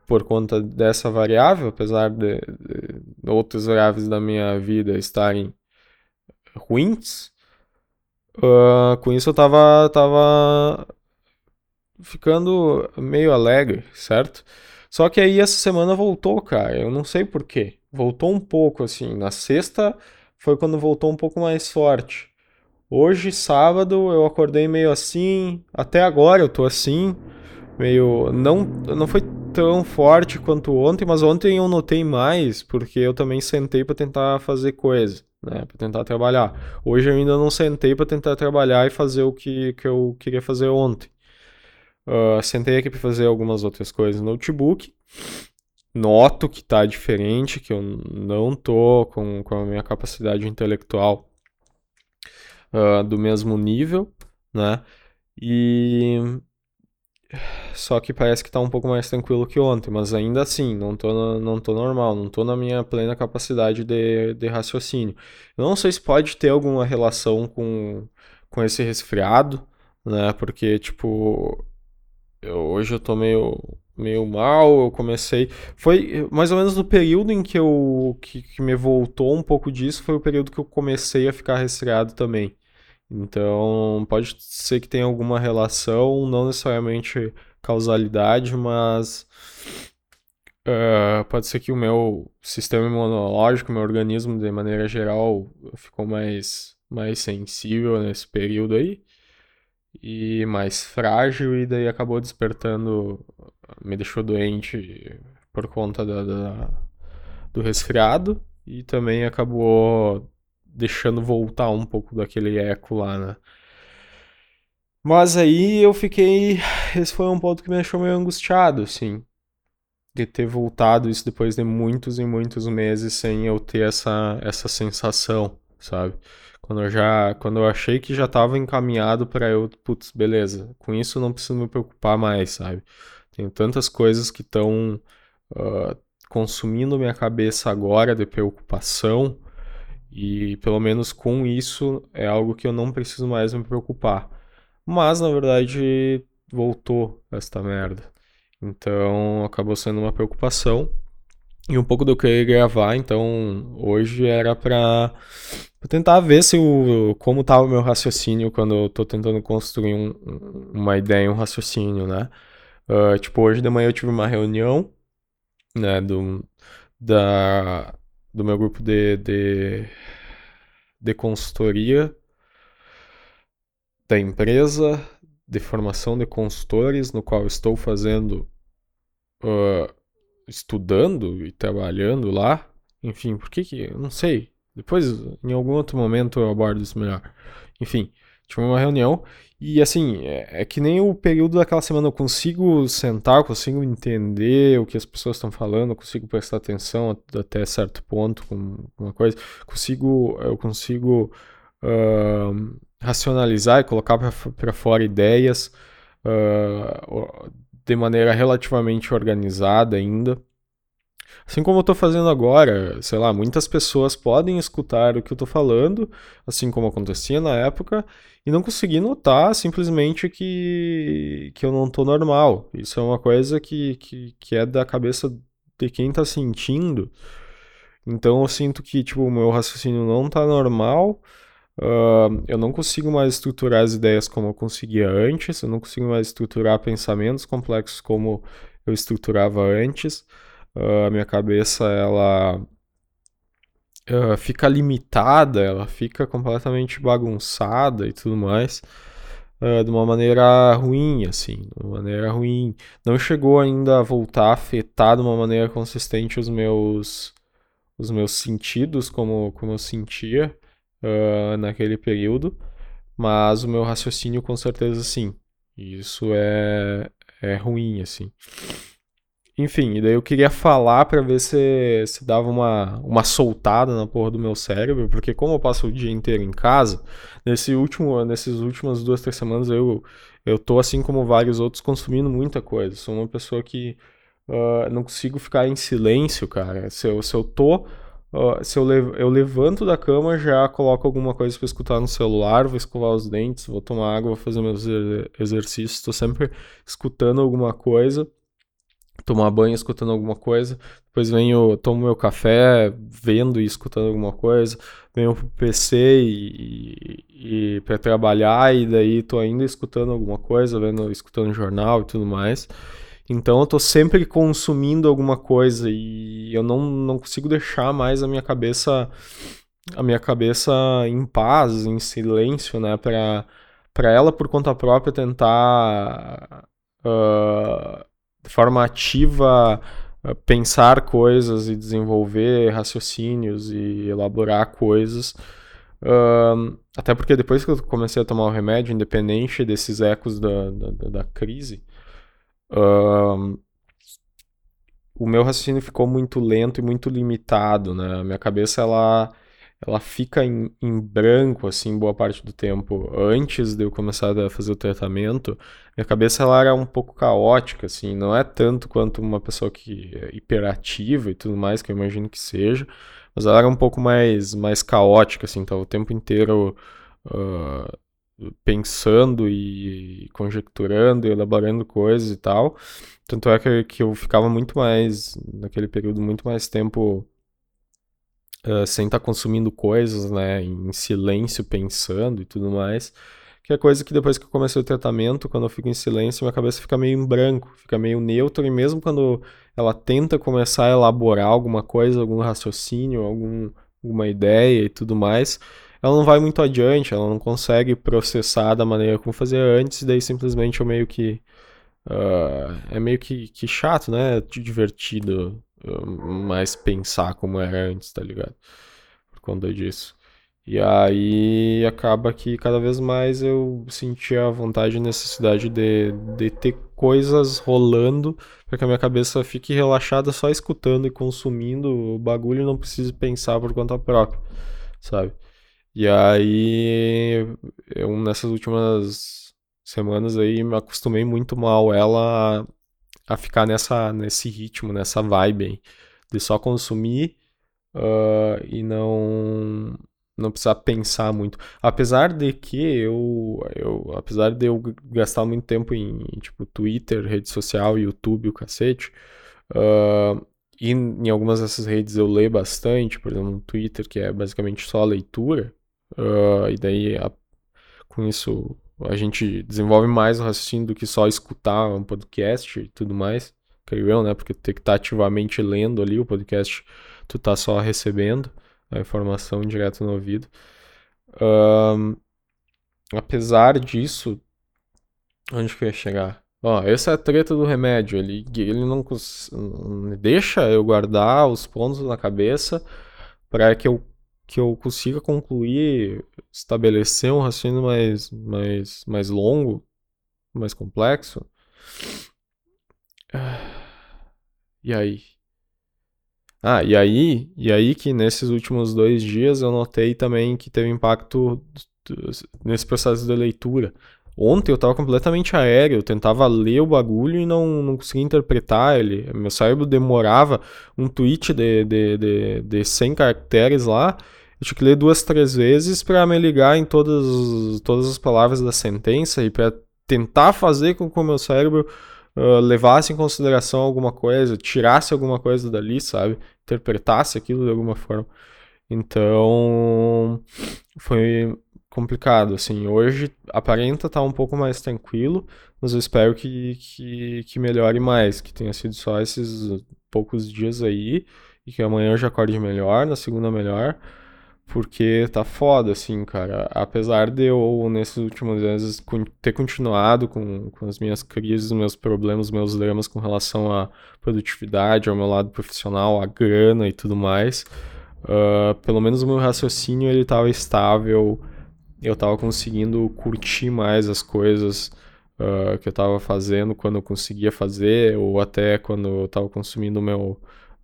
por conta dessa variável, apesar de, de outras variáveis da minha vida estarem ruins. Uh, com isso eu tava, tava ficando meio alegre, certo? Só que aí essa semana voltou, cara. Eu não sei por quê. Voltou um pouco, assim. Na sexta foi quando voltou um pouco mais forte. Hoje, sábado, eu acordei meio assim. Até agora eu tô assim. Meio. Não, não foi tão forte quanto ontem, mas ontem eu notei mais, porque eu também sentei para tentar fazer coisa, né? Para tentar trabalhar. Hoje eu ainda não sentei para tentar trabalhar e fazer o que, que eu queria fazer ontem. Uh, sentei aqui para fazer algumas outras coisas no notebook. Noto que tá diferente, que eu não tô com, com a minha capacidade intelectual uh, do mesmo nível, né? E só que parece que tá um pouco mais tranquilo que ontem, mas ainda assim, não tô, não tô normal, não tô na minha plena capacidade de, de raciocínio. Eu não sei se pode ter alguma relação com, com esse resfriado, né? Porque, tipo, eu, hoje eu tô meio, meio mal, eu comecei. Foi mais ou menos no período em que eu. Que, que me voltou um pouco disso, foi o período que eu comecei a ficar resfriado também. Então, pode ser que tenha alguma relação, não necessariamente causalidade, mas uh, pode ser que o meu sistema imunológico, meu organismo, de maneira geral, ficou mais, mais sensível nesse período aí e mais frágil, e daí acabou despertando, me deixou doente por conta da, da do resfriado e também acabou deixando voltar um pouco daquele eco lá, né? Mas aí eu fiquei. Esse foi um ponto que me deixou meio angustiado, assim. De ter voltado isso depois de muitos e muitos meses sem eu ter essa, essa sensação, sabe? Quando eu já. Quando eu achei que já tava encaminhado para eu, putz, beleza, com isso eu não preciso me preocupar mais, sabe? Tenho tantas coisas que estão uh, consumindo minha cabeça agora de preocupação e pelo menos com isso é algo que eu não preciso mais me preocupar. Mas na verdade voltou esta merda. Então acabou sendo uma preocupação. E um pouco do que eu ia gravar, então hoje era pra, tentar ver se o, como tava o meu raciocínio quando eu tô tentando construir um, uma ideia, um raciocínio, né? Uh, tipo, hoje de manhã eu tive uma reunião, né, do, da, do meu grupo de, de, de consultoria da empresa de formação de consultores, no qual estou fazendo, uh, estudando e trabalhando lá. Enfim, por que que. Não sei. Depois, em algum outro momento, eu abordo isso melhor. Enfim, tive uma reunião e assim, é, é, que nem o período daquela semana eu consigo sentar, eu consigo entender o que as pessoas estão falando, eu consigo prestar atenção até certo ponto com uma coisa, consigo, eu consigo uh, racionalizar e colocar para fora ideias uh, de maneira relativamente organizada ainda. Assim como eu estou fazendo agora, sei lá, muitas pessoas podem escutar o que eu estou falando, assim como acontecia na época, e não conseguir notar simplesmente que, que eu não estou normal. Isso é uma coisa que, que, que é da cabeça de quem está sentindo. Então eu sinto que tipo, o meu raciocínio não está normal, uh, eu não consigo mais estruturar as ideias como eu conseguia antes, eu não consigo mais estruturar pensamentos complexos como eu estruturava antes a minha cabeça ela uh, fica limitada, ela fica completamente bagunçada e tudo mais. Uh, de uma maneira ruim, assim, de uma maneira ruim. Não chegou ainda a voltar a afetar de uma maneira consistente os meus, os meus sentidos, como, como eu sentia uh, naquele período, mas o meu raciocínio com certeza sim. Isso é, é ruim, assim. Enfim, e daí eu queria falar para ver se, se dava uma, uma soltada na porra do meu cérebro, porque como eu passo o dia inteiro em casa, nesse último, nessas últimas duas, três semanas eu, eu tô, assim como vários outros, consumindo muita coisa. Sou uma pessoa que uh, não consigo ficar em silêncio, cara. Se eu, se eu tô. Uh, se eu, eu levanto da cama, já coloco alguma coisa para escutar no celular, vou escovar os dentes, vou tomar água, vou fazer meus exercícios, estou sempre escutando alguma coisa tomar banho escutando alguma coisa, depois venho, tomo meu café vendo e escutando alguma coisa, venho pro PC e, e, e para trabalhar e daí tô ainda escutando alguma coisa, vendo, escutando jornal e tudo mais. Então eu tô sempre consumindo alguma coisa e eu não, não consigo deixar mais a minha cabeça a minha cabeça em paz, em silêncio, né, para para ela por conta própria tentar uh, de forma ativa uh, pensar coisas e desenvolver raciocínios e elaborar coisas. Até porque depois que eu comecei a tomar o remédio, independente desses ecos da, da, da crise, o meu raciocínio ficou muito lento e muito limitado, né? A minha cabeça, ela ela fica em, em, branco, assim, boa parte do tempo. Antes de eu começar a fazer o tratamento, minha cabeça ela era um pouco caótica, assim, não é tanto quanto uma pessoa que é hiperativa e tudo mais, que eu imagino que seja, mas ela era um pouco mais, mais caótica, assim, tava o tempo inteiro uh, pensando e conjecturando e elaborando coisas e tal. Tanto é que, que eu ficava muito mais, naquele período, muito mais tempo uh, sem estar tá consumindo coisas, né, em silêncio, pensando e tudo mais. Que é coisa que depois que eu comecei o tratamento, quando eu fico em silêncio, minha cabeça fica meio em branco, fica meio neutro, e mesmo quando ela tenta começar a elaborar alguma coisa, algum raciocínio, algum, alguma ideia e tudo mais, ela não vai muito adiante, ela não consegue processar da maneira como fazia antes, e daí simplesmente eu meio que. Uh, é meio que, que chato, né? Divertido mais pensar como era antes, tá ligado? Por conta disso. E aí acaba que cada vez mais eu sentia a vontade e necessidade de, de ter coisas rolando para que a minha cabeça fique relaxada só escutando e consumindo o bagulho e não precise pensar por conta própria, sabe? E aí eu nessas últimas semanas aí me acostumei muito mal ela a ficar nessa, nesse ritmo, nessa vibe aí, de só consumir uh, e não não precisar pensar muito. Apesar de que eu, eu apesar de eu gastar muito tempo em, tipo Twitter, rede social, YouTube, o cacete, uh, e em algumas dessas redes eu leio bastante, por exemplo, no Twitter, que é basicamente só leitura, uh, e daí a, com isso a gente desenvolve mais o raciocínio do que só escutar um podcast e tudo mais, creio eu, né? Porque tu tem que estar tá ativamente lendo ali o podcast, tu tá só recebendo a informação direto no ouvido. Um, apesar disso, onde que eu ia chegar? Ó, essa é a treta do remédio. Ele, ele não, não deixa eu guardar os pontos na cabeça para que eu que eu consiga concluir, estabelecer um raciocínio mais, mais, mais longo, mais complexo. E aí? Ah, e aí, e aí que nesses últimos dois dias eu notei também que teve impacto nesse processo de leitura. Ontem eu tava completamente aéreo, eu tentava ler o bagulho e não, não conseguia interpretar ele. Meu cérebro demorava um tweet de, de, de, de 100 caracteres lá. Eu tinha que ler duas, três vezes para me ligar em todas, todas as palavras da sentença e para tentar fazer com que o meu cérebro uh, levasse em consideração alguma coisa, tirasse alguma coisa dali, sabe? Interpretasse aquilo de alguma forma. Então, foi complicado, assim. Hoje aparenta estar tá um pouco mais tranquilo, mas eu espero que, que, que melhore mais, que tenha sido só esses poucos dias aí e que amanhã eu já acorde melhor, na segunda melhor, porque tá foda, assim, cara. Apesar de eu, nesses últimos meses, ter continuado com, com as minhas crises, meus problemas, meus dramas com relação à produtividade, ao meu lado profissional, à grana e tudo mais, uh, pelo menos o meu raciocínio ele tava estável eu tava conseguindo curtir mais as coisas uh, que eu tava fazendo quando eu conseguia fazer, ou até quando eu tava consumindo meu,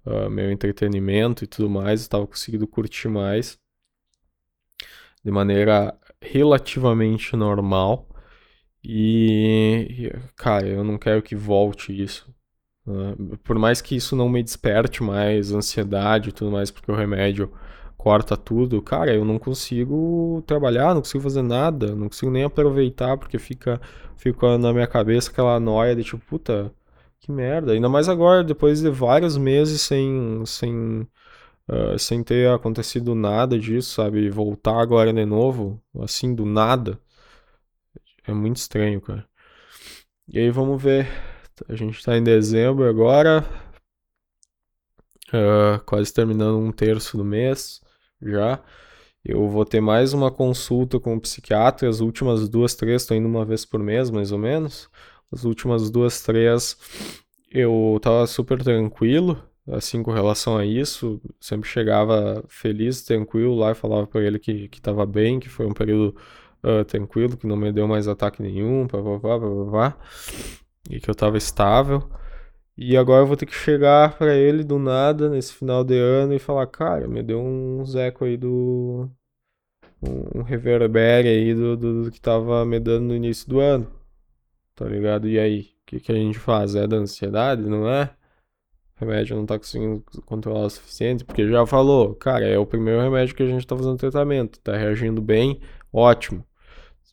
uh, meu entretenimento e tudo mais, eu tava conseguindo curtir mais de maneira relativamente normal. E, cara, eu não quero que volte isso. Uh, por mais que isso não me desperte mais ansiedade e tudo mais, porque o remédio corta tudo, cara, eu não consigo trabalhar, não consigo fazer nada, não consigo nem aproveitar, porque fica, fica na minha cabeça aquela noia de tipo, puta, que merda. Ainda mais agora, depois de vários meses sem, sem, uh, sem ter acontecido nada disso, sabe? Voltar agora de novo, assim, do nada, é muito estranho, cara. E aí vamos ver A gente tá em dezembro agora. Uh, quase terminando um terço do mês já. Eu vou ter mais uma consulta com o psiquiatra. As últimas duas, três, estou indo uma vez por mês, mais ou menos. As últimas duas, três, eu tava super tranquilo, assim, com relação a isso. Sempre chegava feliz, tranquilo lá e falava para ele que, que tava bem, que foi um período uh, tranquilo, que não me deu mais ataque nenhum, papapá, papapá, e que eu tava estável. E agora eu vou ter que chegar para ele do nada nesse final de ano e falar, cara, me deu um zeco aí do. um, um reverbere aí do, do, do, que tava me dando no início do ano. Tá ligado? E aí? O que, que a gente faz? É da ansiedade, não é? O remédio não tá conseguindo controlar o suficiente, porque já falou, cara, é o primeiro remédio que a gente tá fazendo tratamento, tá reagindo bem, ótimo.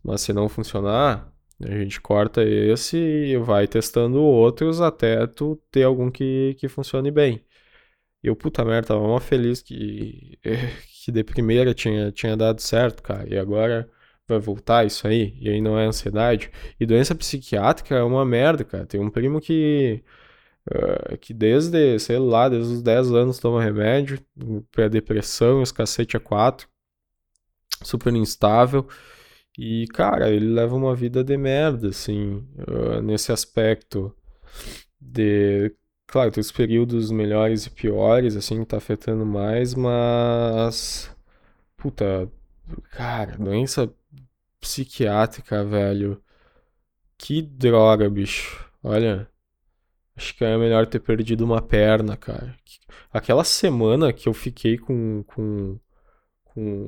Mas se não funcionar, a gente corta esse e vai testando outros até tu ter algum que, que funcione bem. E eu, puta merda, tava uma feliz que, *laughs* que de primeira tinha, tinha dado certo, cara. E agora vai voltar isso aí. E aí não é ansiedade. E doença psiquiátrica é uma merda, cara. Tem um primo que. Uh, que desde, sei lá, desde os 10 anos toma remédio pra depressão, esse cacete a 4. Super instável. E, cara, ele leva uma vida de merda, assim, uh, nesse aspecto de. Claro, tem os períodos melhores e piores, assim, que tá afetando mais, mas. Puta, cara, doença psiquiátrica, velho. Que droga, bicho. Olha, acho que é melhor ter perdido uma perna, cara. Aquela semana que eu fiquei com, com, com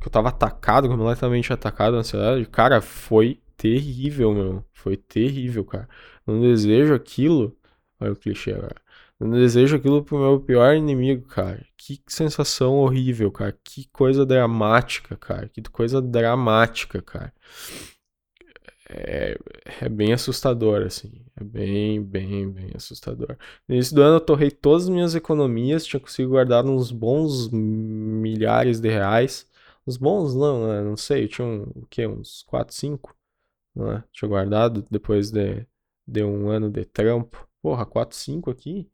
que eu tava atacado, completamente atacado na ansiedade, cara, foi terrível, meu. Foi terrível, cara. Não desejo aquilo. Olha o clichê agora. Não desejo aquilo pro meu pior inimigo, cara. Que sensação horrível, cara. Que coisa dramática, cara. Que coisa dramática, cara. É, é bem assustador, assim. É bem, bem, bem assustador. No início do ano eu torrei todas as minhas economias, tinha conseguido guardar uns bons milhares de reais. Os bons não, né? Não sei, tinha um, o quê? Uns 4, 5, não é? Tinha guardado depois de, de um ano de trampo. Porra, 4, 5 aqui,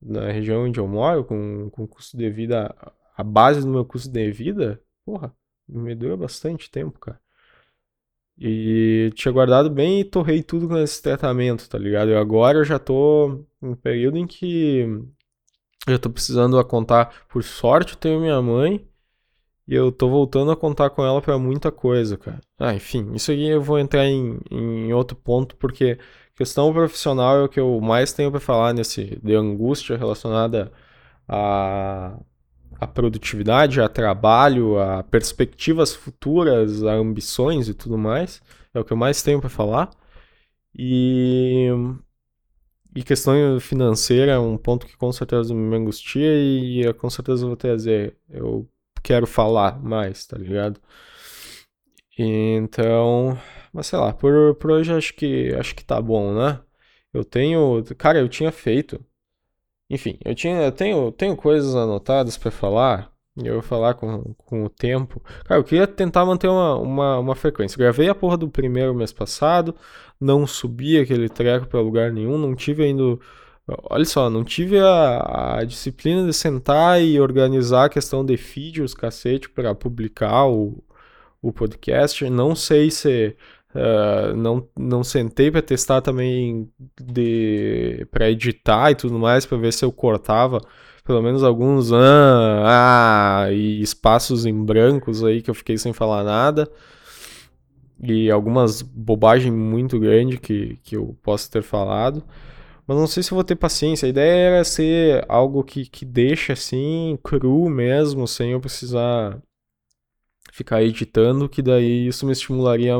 na região onde eu moro, com, com custo de vida, a base do meu custo de vida, porra, me deu bastante tempo, cara. E tinha guardado bem e torrei tudo com esse tratamento, tá ligado? E agora eu já tô em um período em que eu tô precisando contar. Por sorte, eu tenho minha mãe e eu tô voltando a contar com ela para muita coisa, cara. Ah, enfim, isso aqui eu vou entrar em, em outro ponto, porque questão profissional é o que eu mais tenho para falar nesse de angústia relacionada a, a produtividade, a trabalho, a perspectivas futuras, a ambições e tudo mais. É o que eu mais tenho para falar. E, e questão financeira é um ponto que com certeza me angustia e, e com certeza eu vou trazer. Eu quero falar mais, tá ligado? Então, mas sei lá, por, por hoje acho que acho que tá bom, né? Eu tenho, cara, eu tinha feito. Enfim, eu tinha, eu tenho, tenho coisas anotadas para falar. E eu vou falar com, com o tempo. Cara, eu queria tentar manter uma, uma, uma frequência. Gravei a porra do primeiro mês passado, não subi aquele treco pra lugar nenhum, não tive ainda Olha só, não tive a, a, disciplina de sentar e organizar a questão de feed, os cacete, para publicar o, o podcast. Não sei se. Uh, não, não sentei para testar também de para editar e tudo mais, para ver se eu cortava pelo menos alguns ah, ah, e espaços em brancos aí que eu fiquei sem falar nada. E algumas bobagens muito grandes que, que eu posso ter falado. Mas não sei se vou ter paciência. A ideia era ser algo que, que deixa assim, cru mesmo, sem eu precisar ficar editando, que daí isso me estimularia,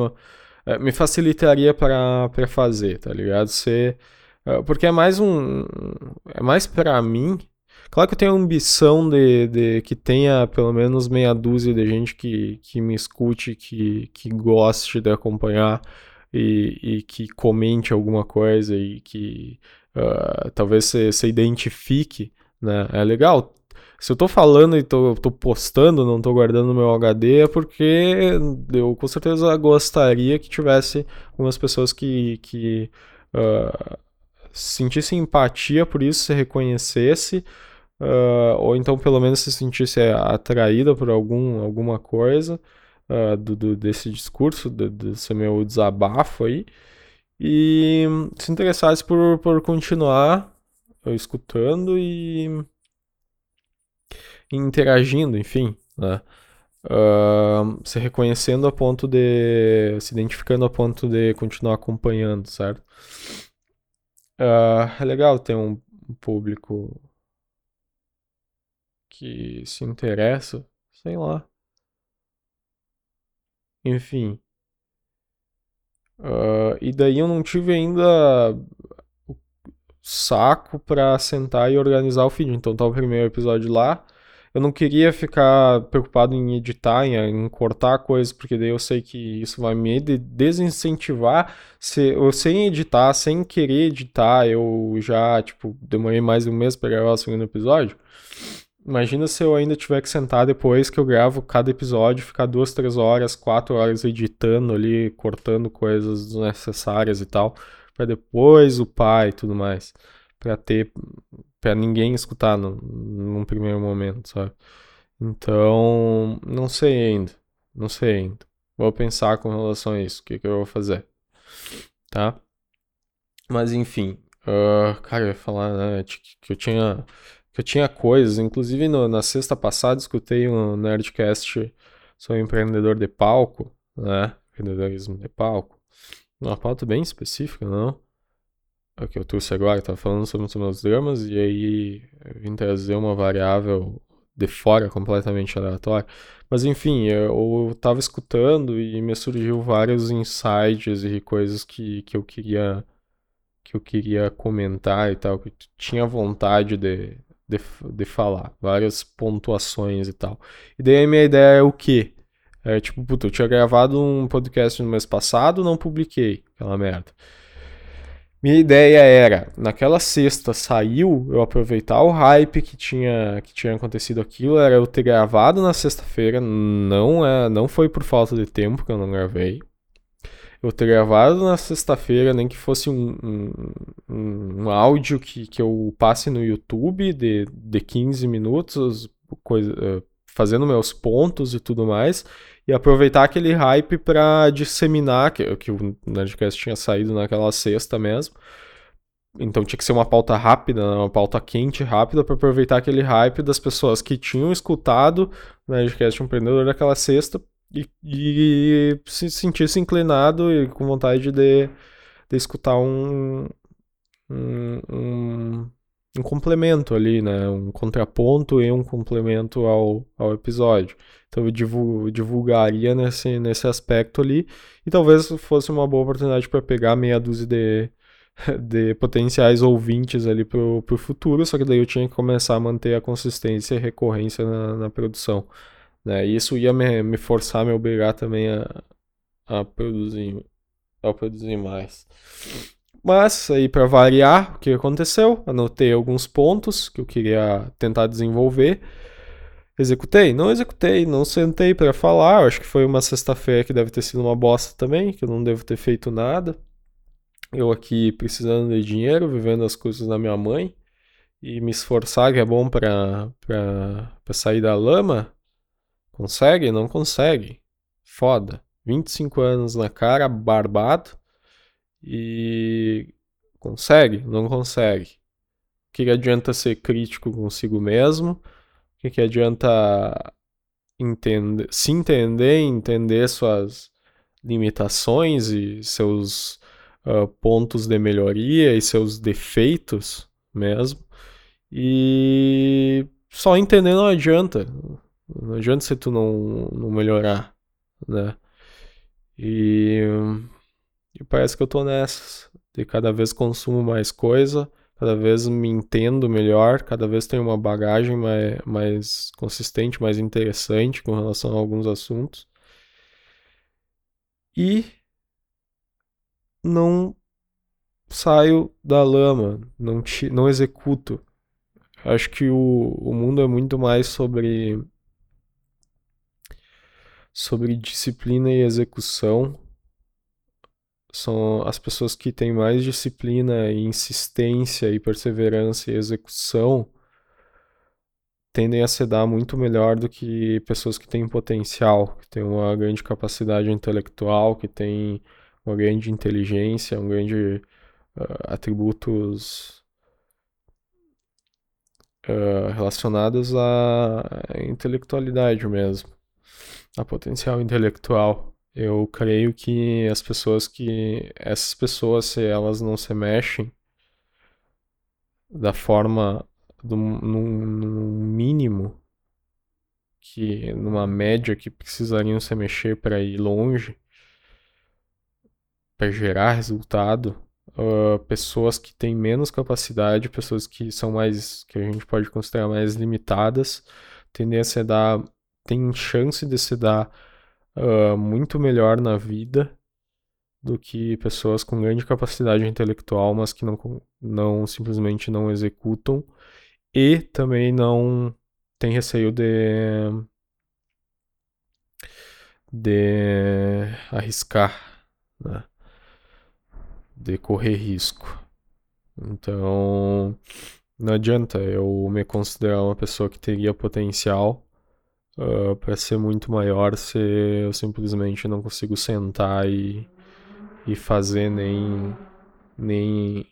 é, me facilitaria para fazer, tá ligado? Ser, é, porque é mais um. É mais para mim. Claro que eu tenho a ambição de, de que tenha pelo menos meia dúzia de gente que, que me escute, que, que goste de acompanhar e, e que comente alguma coisa e que uh, talvez você identifique, né? É legal se eu tô falando e tô, tô postando, não tô guardando no meu HD, é porque eu com certeza gostaria que tivesse algumas pessoas que, que uh, sentissem empatia por isso, se reconhecesse, uh, ou então pelo menos se sentisse atraída por algum, alguma coisa uh, do, do, desse discurso, do, desse meu desabafo aí, e se interessasse por, por continuar escutando e interagindo, enfim, né? Uh, se reconhecendo a ponto de. se identificando a ponto de continuar acompanhando, certo? Uh, é legal ter um público que se interessa, sei lá. Enfim. Uh, e daí eu não tive ainda saco pra sentar e organizar o feed. Então tá o primeiro episódio lá. Eu não queria ficar preocupado em editar, em, cortar coisas, porque daí eu sei que isso vai me desincentivar. Se, eu sem editar, sem querer editar, eu já, tipo, demorei mais de um mês pra gravar o segundo episódio. Imagina se eu ainda tiver que sentar depois que eu gravo cada episódio, ficar duas, três horas, quatro horas editando ali, cortando coisas desnecessárias e tal para depois o pai e tudo mais, para ter para ninguém escutar no, num primeiro momento, sabe? Então, não sei ainda, não sei ainda. Vou pensar com relação a isso, o que, que eu vou fazer, tá? Mas enfim, uh, cara, eu ia falar né, que eu tinha que eu tinha coisas, inclusive no, na sexta passada escutei um Nerdcast sobre empreendedor de palco, né? Empreendedorismo de palco. Uma pauta bem específica, não? É o que eu trouxe agora, estava falando sobre os meus dramas, e aí vim trazer uma variável de fora completamente aleatória. Mas enfim, eu estava escutando e me surgiu vários insights e coisas que, que eu queria que eu queria comentar e tal, que tinha vontade de, de, de falar, várias pontuações e tal. E daí a minha ideia é o quê? É tipo, puta, eu tinha gravado um podcast no mês passado, não publiquei, aquela merda. Minha ideia era, naquela sexta saiu, eu aproveitar o hype que tinha, que tinha acontecido aquilo, era eu ter gravado na sexta-feira, não é, não foi por falta de tempo que eu não gravei. Eu ter gravado na sexta-feira, nem que fosse um, um, um, áudio que, que eu passe no YouTube de, de 15 minutos, coisa, eh, fazendo meus pontos e tudo mais, e aproveitar aquele hype para disseminar, que, que o Nerdcast tinha saído naquela sexta mesmo. Então tinha que ser uma pauta rápida, né, uma pauta quente, rápida, para aproveitar aquele hype das pessoas que tinham escutado o Nerdcast Empreendedor daquela sexta e, e se sentisse inclinado e com vontade de, de escutar um, um, um um complemento ali, né? Um contraponto e um complemento ao, ao episódio. Então eu divulgaria nesse, nesse aspecto ali. E talvez fosse uma boa oportunidade para pegar meia dúzia de, *laughs* de potenciais ouvintes ali pro, pro futuro. Só que daí eu tinha que começar a manter a consistência e recorrência na, na produção. Né? E isso ia me, me forçar, me obrigar também a, a produzir, a produzir mais. Mas aí para variar, o que aconteceu? Anotei alguns pontos que eu queria tentar desenvolver. Executei? Não executei, não sentei para falar. Acho que foi uma sexta-feira que deve ter sido uma bosta também, que eu não devo ter feito nada. Eu aqui precisando de dinheiro, vivendo as coisas da minha mãe e me esforçar, que é bom para sair da lama. Consegue? Não consegue. Foda. 25 anos na cara, barbado e consegue? Não consegue. O que, que adianta ser crítico consigo mesmo? O que, que adianta entender, se entender, entender suas limitações e seus uh, pontos de melhoria e seus defeitos mesmo. E só entender não adianta. Não adianta se tu não, não melhorar, né? E e parece que eu tô nessas. De cada vez consumo mais coisa, cada vez me entendo melhor, cada vez tenho uma bagagem mais, mais consistente, mais interessante com relação a alguns assuntos. E não saio da lama, não, te, não executo. acho que o, o mundo é muito mais sobre sobre disciplina e execução. São as pessoas que têm mais disciplina e insistência e perseverança e execução tendem a se dar muito melhor do que pessoas que têm potencial, que têm uma grande capacidade intelectual, que têm uma grande inteligência, um grande uh, atributos uh, relacionados à intelectualidade mesmo, a potencial intelectual. Eu creio que as pessoas que essas pessoas, se elas não se mexem da forma do, num, mínimo que numa média que precisariam se mexer para ir longe, para gerar resultado, uh, pessoas que têm menos capacidade, pessoas que são mais, que a gente pode considerar mais limitadas, tendem a dar, tem chance de se dar uh, muito melhor na vida do que pessoas com grande capacidade intelectual, mas que não, não simplesmente não executam e também não tem receio de de arriscar, né? de correr risco. Então, não adianta eu me considerar uma pessoa que teria potencial uh, ah, para ser muito maior se eu simplesmente não consigo sentar e, e fazer nem, nem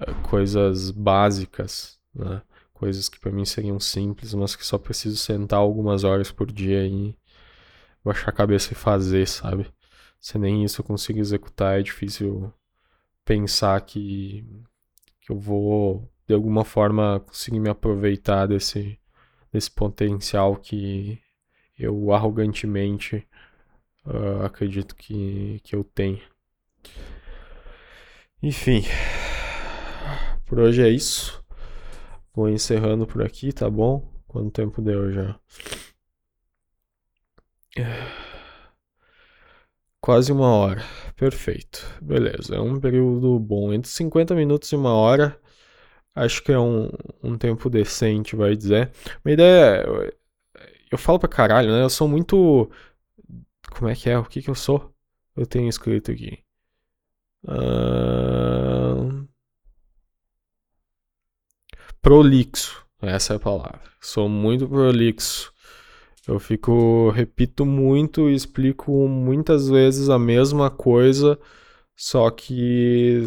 uh, coisas básicas, né? coisas que para mim seriam simples, mas que só preciso sentar algumas horas por dia e baixar a cabeça e fazer, sabe? Se nem isso eu consigo executar, é difícil pensar que, que eu vou de alguma forma conseguir me aproveitar desse, desse potencial que eu arrogantemente uh, acredito que, que eu tenho. Enfim, por hoje é isso. Vou encerrando por aqui, tá bom? Quanto tempo deu já? Quase uma hora. Perfeito. Beleza. É um período bom. Entre 50 minutos e uma hora. Acho que é um, um tempo decente, vai dizer. Uma ideia. Eu, eu falo pra caralho, né? Eu sou muito. Como é que é? O que que eu sou? Eu tenho escrito aqui. Uh... Prolixo. Essa é a palavra. Sou muito prolixo. Eu fico, repito muito e explico muitas vezes a mesma coisa, só que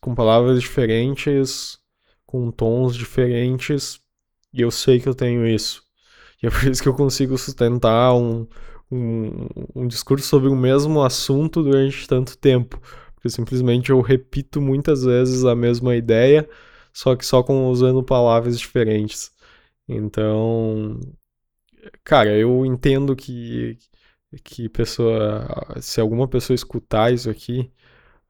com palavras diferentes, com tons diferentes, e eu sei que eu tenho isso. E é por isso que eu consigo sustentar um, um, um discurso sobre o mesmo assunto durante tanto tempo. Porque simplesmente eu repito muitas vezes a mesma ideia, só que só com usando palavras diferentes. Então, cara, eu entendo que que pessoa, se alguma pessoa escutar isso aqui,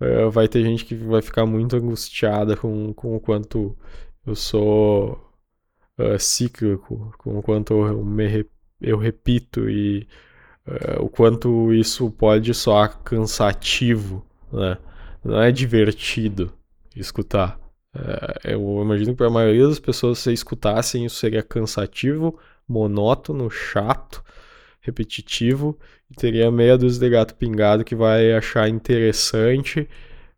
uh, vai ter gente que vai ficar muito angustiada com, com o quanto eu sou uh, cíclico, com o quanto eu, me, eu repito e uh, o quanto isso pode soar cansativo, né? Não é divertido escutar. eu imagino que para a maioria das pessoas, se escutassem, isso seria cansativo, monótono, chato, repetitivo, e teria meia dúzia de gato pingado que vai achar interessante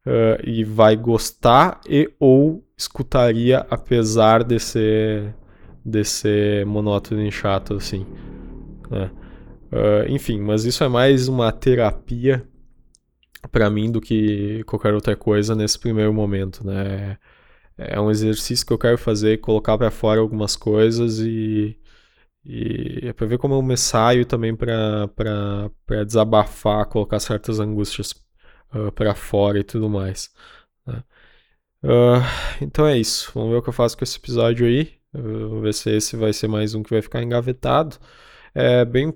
uh, e vai gostar e ou escutaria apesar de ser, de ser monótono e chato assim. Né? Uh, enfim, mas isso é mais uma terapia para mim do que qualquer outra coisa nesse primeiro momento, né? É um exercício que eu quero fazer, colocar para fora algumas coisas e e é para ver como eu me saio também para desabafar, colocar certas angústias uh, ah, para fora e tudo mais. Né? Uh, então é isso. Vamos ver o que eu faço com esse episódio aí. Uh, vamos ver se esse vai ser mais um que vai ficar engavetado. É bem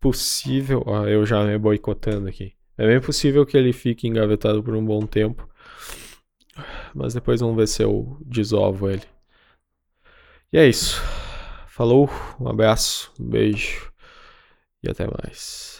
possível. Ó, eu já me boicotando aqui. É bem possível que ele fique engavetado por um bom tempo. Mas depois vamos ver se eu desovo ele. E é isso. Falou, um abraço, um beijo e até mais.